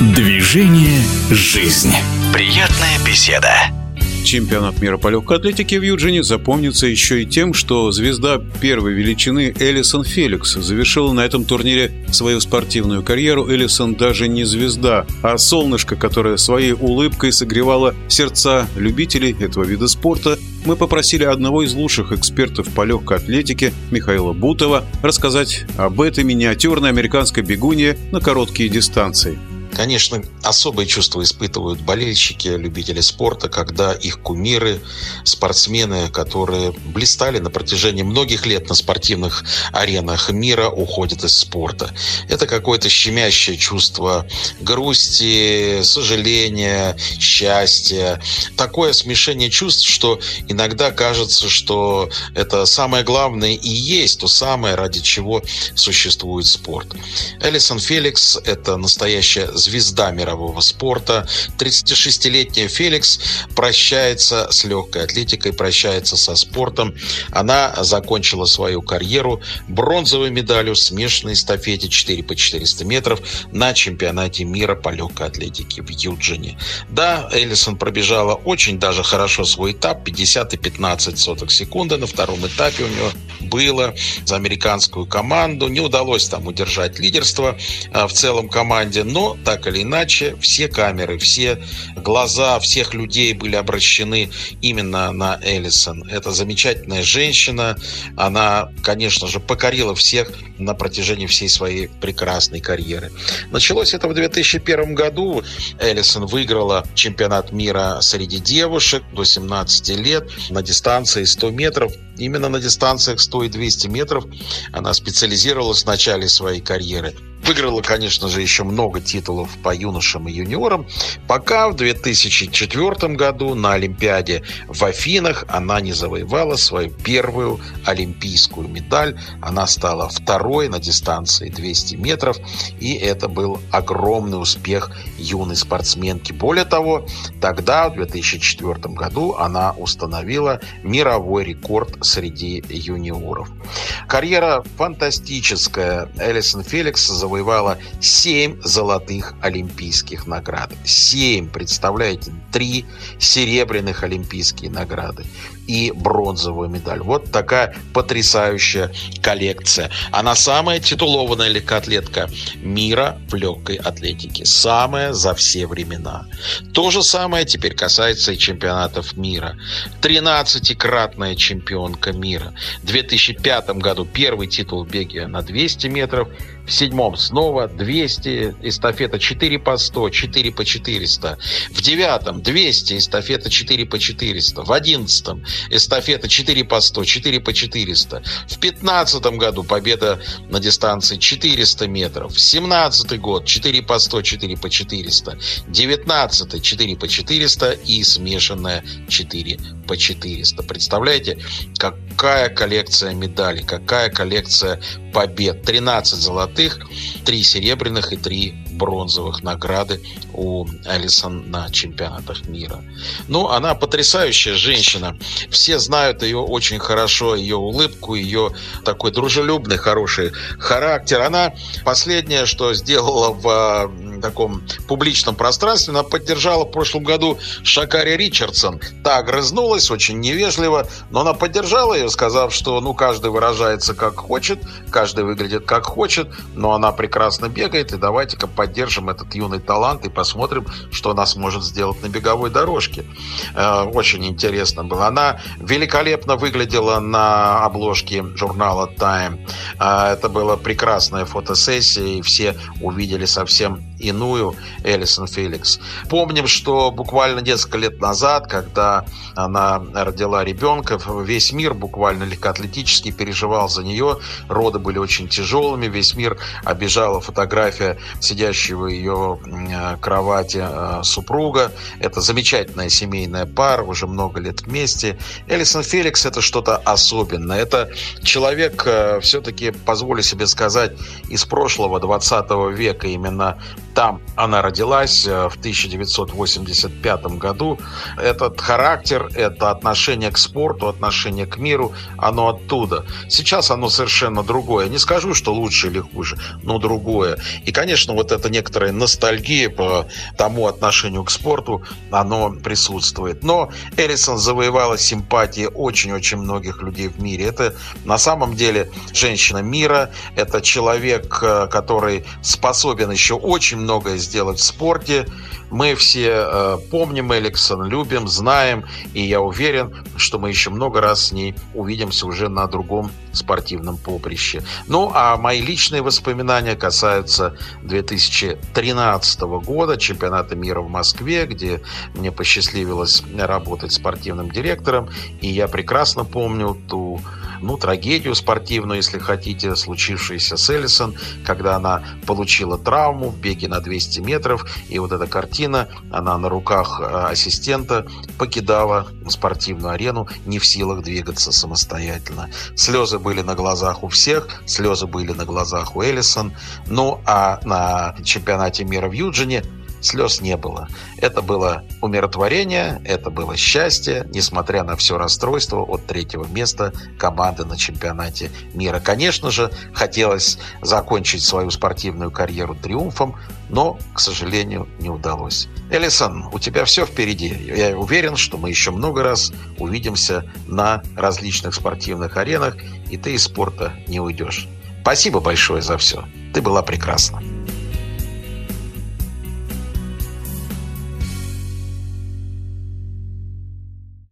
Движение «Жизнь». Приятная беседа. Чемпионат мира по легкой атлетике в Юджине запомнится еще и тем, что звезда первой величины Элисон Феликс завершила на этом турнире свою спортивную карьеру. Элисон даже не звезда, а солнышко, которое своей улыбкой согревало сердца любителей этого вида спорта. Мы попросили одного из лучших экспертов по легкой атлетике Михаила Бутова рассказать об этой миниатюрной американской бегуне на короткие дистанции. Конечно, особые чувства испытывают болельщики, любители спорта, когда их кумиры, спортсмены, которые блистали на протяжении многих лет на спортивных аренах мира, уходят из спорта. Это какое-то щемящее чувство грусти, сожаления, счастья. Такое смешение чувств, что иногда кажется, что это самое главное и есть то самое, ради чего существует спорт. Элисон Феликс – это настоящая звезда мирового спорта. 36-летняя Феликс прощается с легкой атлетикой, прощается со спортом. Она закончила свою карьеру бронзовой медалью в смешанной эстафете 4 по 400 метров на чемпионате мира по легкой атлетике в Юджине. Да, Эллисон пробежала очень даже хорошо свой этап, 50 и 15 сотых секунды. На втором этапе у нее было за американскую команду. Не удалось там удержать лидерство а, в целом команде, но так или иначе все камеры, все глаза всех людей были обращены именно на Эллисон. Это замечательная женщина. Она, конечно же, покорила всех на протяжении всей своей прекрасной карьеры. Началось это в 2001 году. Эллисон выиграла чемпионат мира среди девушек до 17 лет на дистанции 100 метров. Именно на дистанциях 100 и 200 метров она специализировалась в начале своей карьеры. Выиграла, конечно же, еще много титулов по юношам и юниорам, пока в 2004 году на Олимпиаде в Афинах она не завоевала свою первую олимпийскую медаль. Она стала второй на дистанции 200 метров, и это был огромный успех юной спортсменки. Более того, тогда, в 2004 году, она установила мировой рекорд среди юниоров. Карьера фантастическая. Элисон Феликс завоевала завоевала 7 золотых олимпийских наград. 7, представляете, 3 серебряных олимпийские награды и бронзовую медаль. Вот такая потрясающая коллекция. Она самая титулованная легкоатлетка мира в легкой атлетике. Самая за все времена. То же самое теперь касается и чемпионатов мира. 13-кратная чемпионка мира. В 2005 году первый титул в беге на 200 метров – в седьмом снова 200, эстафета 4 по 100, 4 по 400. В девятом 200, эстафета 4 по 400. В одиннадцатом эстафета 4 по 100, 4 по 400. В пятнадцатом году победа на дистанции 400 метров. В семнадцатый год 4 по 100, 4 по 400. Девятнадцатый 4 по 400 и смешанная 4 по 400. Представляете, какая коллекция медалей, какая коллекция побед. 13 золотых, 3 серебряных и 3 бронзовых награды у Алисон на чемпионатах мира. Ну, она потрясающая женщина. Все знают ее очень хорошо, ее улыбку, ее такой дружелюбный, хороший характер. Она последнее, что сделала в таком публичном пространстве, она поддержала в прошлом году Шакари Ричардсон. Та огрызнулась очень невежливо, но она поддержала ее, сказав, что ну каждый выражается как хочет, каждый выглядит как хочет, но она прекрасно бегает, и давайте-ка поддержим этот юный талант и посмотрим, что она сможет сделать на беговой дорожке. Э, очень интересно было. Она великолепно выглядела на обложке журнала Time. Э, это была прекрасная фотосессия, и все увидели совсем иную Элисон Феликс. Помним, что буквально несколько лет назад, когда она родила ребенка, весь мир буквально легкоатлетически переживал за нее. Роды были очень тяжелыми, весь мир обижала фотография сидящего ее э, кровати э, супруга. Это замечательная семейная пара, уже много лет вместе. Элисон Феликс это что-то особенное. Это человек, э, все-таки, позволю себе сказать, из прошлого 20 века именно Там она родилась э, в 1985 году. Этот характер, это отношение к спорту, отношение к миру, оно оттуда. Сейчас оно совершенно другое. Не скажу, что лучше или хуже, но другое. И, конечно, вот эта некоторая ностальгия по тому отношению к спорту, оно присутствует. Но Элисон завоевала симпатии очень-очень многих людей в мире. Это на самом деле женщина мира, это человек, э, который способен еще очень многое сделать в спорте. Мы все э, помним Эликсон, любим, знаем, и я уверен, что мы еще много раз с ней увидимся уже на другом спортивном поприще. Ну, а мои личные воспоминания касаются 2013 года, чемпионата мира в Москве, где мне посчастливилось работать спортивным директором, и я прекрасно помню ту ну, трагедию спортивную, если хотите, случившуюся с Эллисон, когда она получила травму в беге на 200 метров, и вот эта картина, она на руках э, ассистента покидала спортивную арену, не в силах двигаться самостоятельно. Слезы были на глазах у всех, слезы были на глазах у Эллисон, ну а на чемпионате мира в Юджине слез не было. Это было умиротворение, это было счастье, несмотря на все расстройство от третьего места команды на чемпионате мира. Конечно же, хотелось закончить свою спортивную карьеру триумфом, но, к сожалению, не удалось. Элисон, у тебя все впереди. Я уверен, что мы еще много раз увидимся на различных спортивных аренах, и ты из спорта не уйдешь. Спасибо большое за все. Ты была прекрасна.